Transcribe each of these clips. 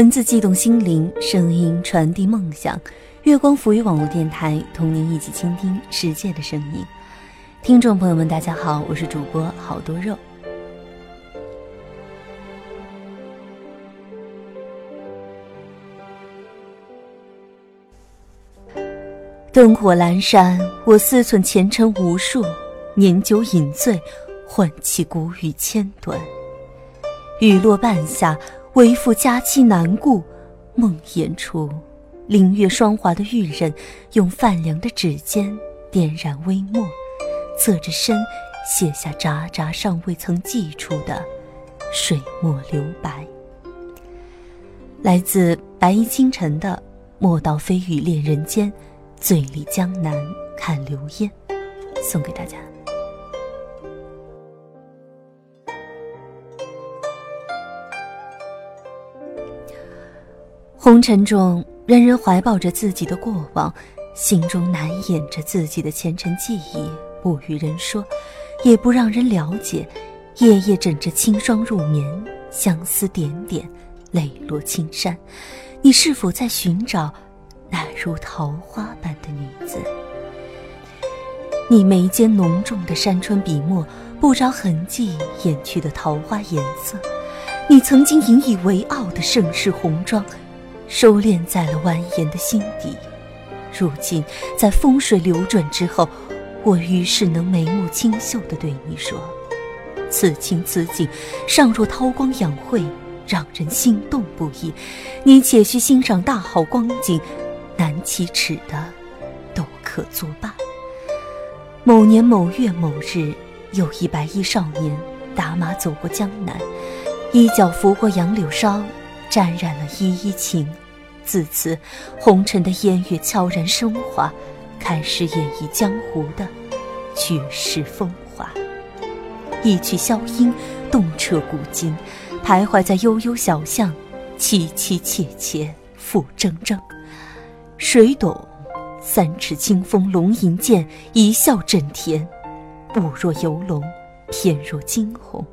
文字悸动心灵，声音传递梦想。月光浮于网络电台，同您一起倾听世界的声音。听众朋友们，大家好，我是主播好多肉。灯火阑珊，我思忖前尘无数，年久饮醉，唤起古语千段。雨落半夏，为赋佳期难顾，梦魇处，凌月霜华的玉人用泛凉的指尖点染微墨，侧着身写下札札尚未曾寄出的水墨留白。来自白衣清晨的“莫道飞雨恋人间，醉里江南看流烟”，送给大家。红尘中，人人怀抱着自己的过往，心中难掩着自己的前尘记忆，不与人说，也不让人了解。夜夜枕着清霜入眠，相思点点，泪落青山。你是否在寻找那如桃花般的女子？你眉间浓重的山川笔墨，不着痕迹掩去的桃花颜色。你曾经引以为傲的盛世红妆。收敛在了蜿蜒的心底，如今在风水流转之后，我于是能眉目清秀地对你说：“此情此景，尚若韬光养晦，让人心动不已。你且去欣赏大好光景，难启齿的，都可作罢。”某年某月某日，有一白衣少年打马走过江南，衣角拂过杨柳梢。沾染了依依情，自此，红尘的烟月悄然升华，开始演绎江湖的绝世风华。一曲箫音，动彻古今，徘徊在悠悠小巷，凄凄切切，复铮铮。谁懂？三尺清风龙吟剑，一笑震天。物若游龙，翩若惊鸿。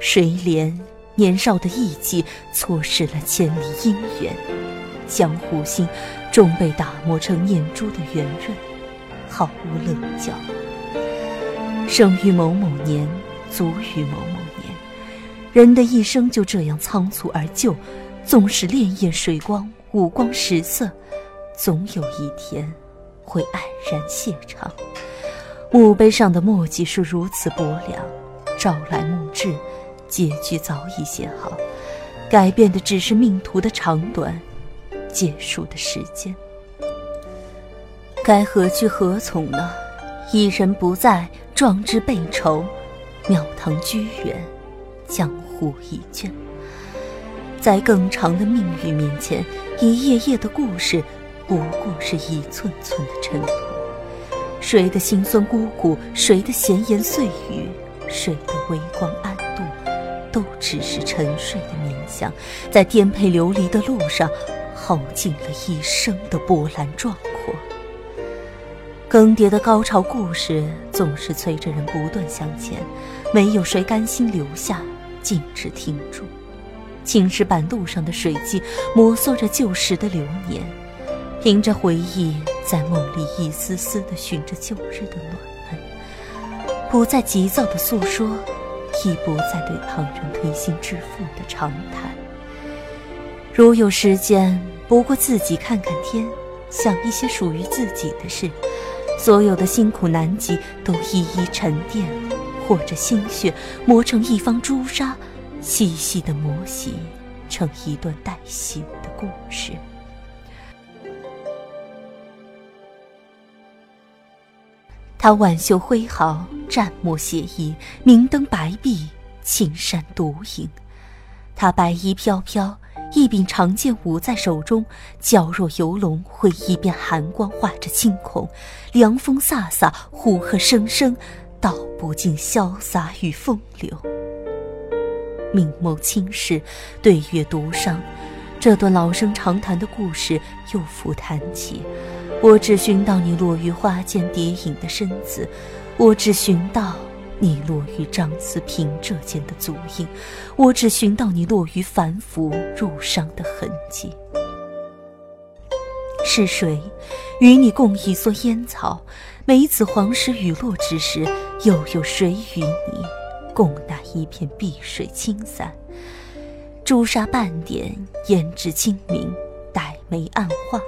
谁怜？年少的意气错失了千里姻缘，江湖心终被打磨成念珠的圆润，毫无棱角。生于某某年，卒于某某年，人的一生就这样仓促而就，纵使潋滟水光，五光十色，总有一天会黯然谢场。墓碑上的墨迹是如此薄凉，朝来暮至。结局早已写好，改变的只是命途的长短，结束的时间。该何去何从呢？一人不在，壮志悲愁，庙堂居远，江湖已倦。在更长的命运面前，一页页的故事，不过是一寸寸的尘土。谁的辛酸孤苦，谁的闲言碎语，谁的微光暗。都只是沉睡的冥想，在颠沛流离的路上，耗尽了一生的波澜壮阔。更迭的高潮故事总是催着人不断向前，没有谁甘心留下，静止停住。青石板路上的水迹，摩挲着旧时的流年，凭着回忆，在梦里一丝丝的寻着旧日的暖，不再急躁的诉说。亦不再对旁人推心置腹的长谈。如有时间，不过自己看看天，想一些属于自己的事。所有的辛苦难题都一一沉淀，或者心血磨成一方朱砂，细细的磨洗，成一段带血的故事。他挽袖挥毫，蘸墨写意，明灯白壁，青山独影。他白衣飘飘，一柄长剑舞在手中，娇若游龙，挥一边寒光画着惊恐。凉风飒飒，呼喝声声，道不尽潇洒与风流。明眸轻视，对月独伤，这段老生常谈的故事又复谈起。我只寻到你落于花间蝶影的身子，我只寻到你落于张思平这间的足印，我只寻到你落于凡夫入伤的痕迹。是谁与你共一蓑烟草？每此黄石雨落之时，又有谁与你共那一片碧水青伞？朱砂半点，胭脂清明，黛眉暗画。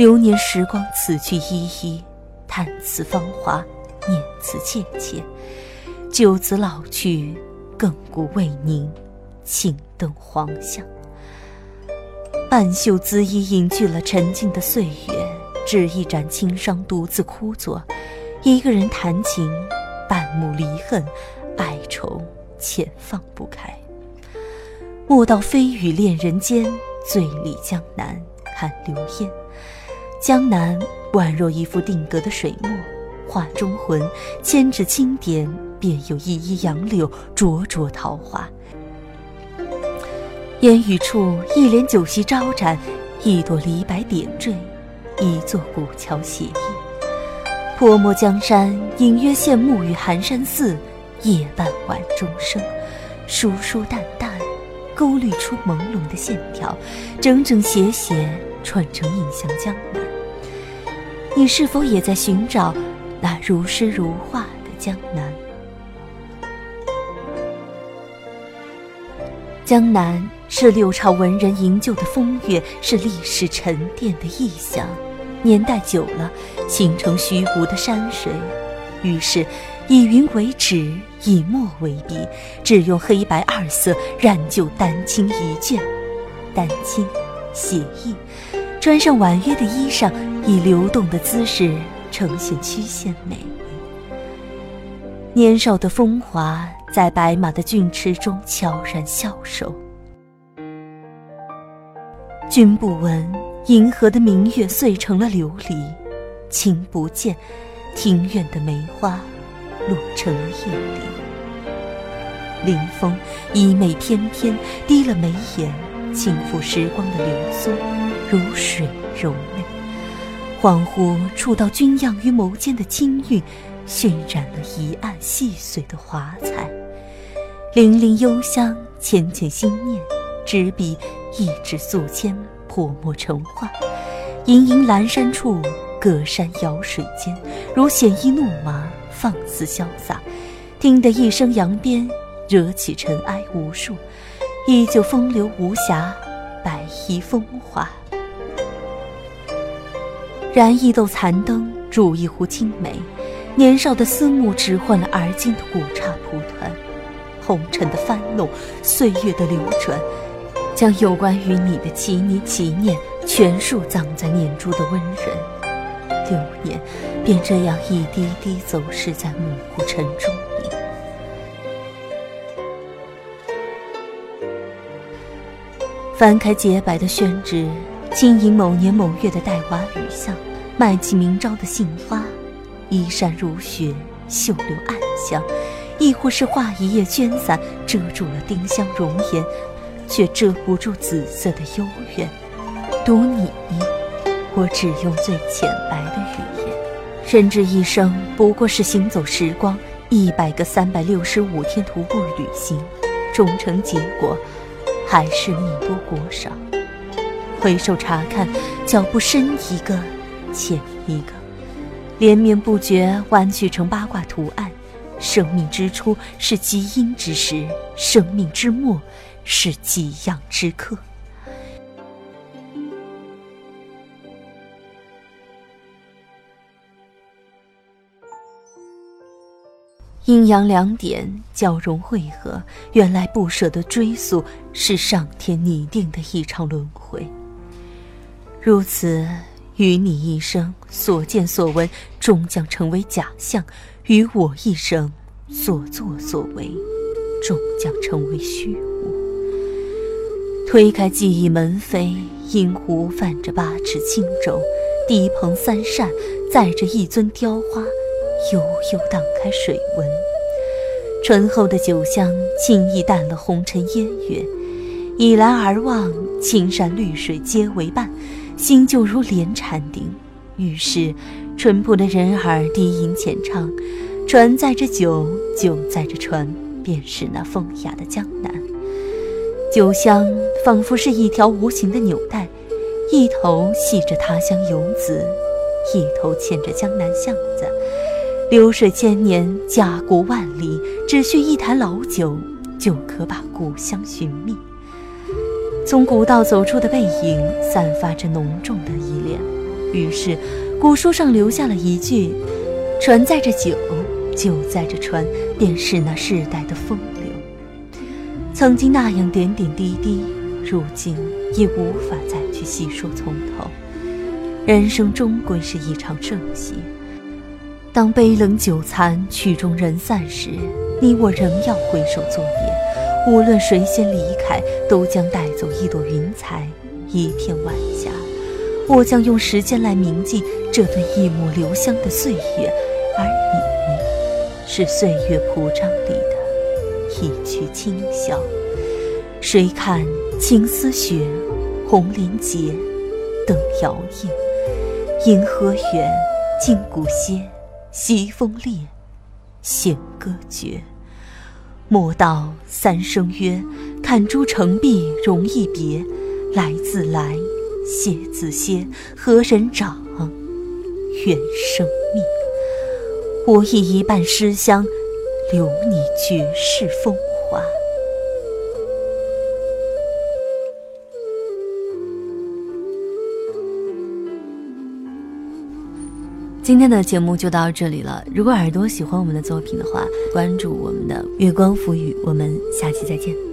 流年时光，此去依依，叹此芳华，念此切切。九子老去，亘古未宁，青灯黄香。半袖姿衣隐去了沉静的岁月，只一盏清霜独自枯坐。一个人弹琴，半目离恨，哀愁浅放不开。莫道飞雨恋人间，醉里江南看流烟。江南宛若一幅定格的水墨，画中魂，千指轻点，便有一一杨柳，灼灼桃花。烟雨处，一帘酒席招展，一朵梨白点缀，一座古桥写意。泼墨江山，隐约现暮与寒山寺，夜半晚钟声，疏疏淡淡，勾勒出朦胧的线条，整整斜斜串成印象江南。你是否也在寻找那如诗如画的江南？江南是六朝文人营救的风月，是历史沉淀的意象。年代久了，形成虚无的山水。于是，以云为纸，以墨为笔，只用黑白二色染就丹青一卷。丹青，写意，穿上婉约的衣裳，以流动的姿势呈现曲线美。年少的风华。在白马的骏驰中悄然消瘦。君不闻，银河的明月碎成了琉璃；情不见，庭院的梅花落成了叶里。临风衣袂翩翩，低了眉眼，轻抚时光的流苏，如水柔媚。恍惚触到君样于眸间的清韵，渲染了一岸细碎的华彩。泠泠幽香，浅浅心念，执笔一纸素笺，泼墨成画。盈盈阑珊处，隔山遥水间，如鲜衣怒马，放肆潇洒。听得一声扬鞭，惹起尘埃无数，依旧风流无瑕，白衣风华。燃一斗残灯，煮一壶清梅，年少的思慕，只换了而今的古刹蒲团。红尘的翻弄，岁月的流转，将有关于你的奇泥奇念全数葬在念珠的温润。六年，便这样一滴滴走失在暮雾沉中里。翻开洁白的宣纸，经营某年某月的带娃雨巷，卖起明朝的杏花，衣衫如雪，袖留暗香。亦或是画一叶绢伞，遮住了丁香容颜，却遮不住紫色的幽怨。读你，我只用最浅白的语言。人这一生不过是行走时光一百个三百六十五天徒步旅行，终成结果还是你多国少。回首查看，脚步深一个，浅一个，连绵不绝，弯曲成八卦图案。生命之初是极阴之时，生命之末是极阳之刻。阴阳两点交融汇合，原来不舍的追溯是上天拟定的一场轮回。如此，与你一生所见所闻，终将成为假象。与我一生所作所为，终将成为虚无。推开记忆门扉，银壶泛着八尺轻舟，低棚三扇载着一尊雕花，悠悠荡开水纹。醇厚的酒香轻易淡了红尘烟月，倚栏而望，青山绿水皆为伴，心就如莲禅定。于是，淳朴的人儿低吟浅唱。船载着酒，酒载着船，便是那风雅的江南。酒香仿佛是一条无形的纽带，一头系着他乡游子，一头牵着江南巷子。流水千年，家国万里，只需一坛老酒，就可把故乡寻觅。从古道走出的背影，散发着浓重的依恋。于是，古书上留下了一句：“船载着酒。”酒载着船，便是那世代的风流。曾经那样点点滴滴，如今也无法再去细说从头。人生终归是一场盛戏。当杯冷酒残，曲终人散时，你我仍要挥手作别。无论谁先离开，都将带走一朵云彩，一片晚霞。我将用时间来铭记这段一抹留香的岁月，而你。是岁月谱章里的一曲清箫。谁看青丝雪，红莲结，等摇曳。银河远，金鼓歇，西风烈，弦歌绝。莫道三生约，看朱成碧容易别。来自来，谢自歇，何人掌？愿生命。我以一半诗香，留你绝世风华。今天的节目就到这里了。如果耳朵喜欢我们的作品的话，关注我们的月光浮语。我们下期再见。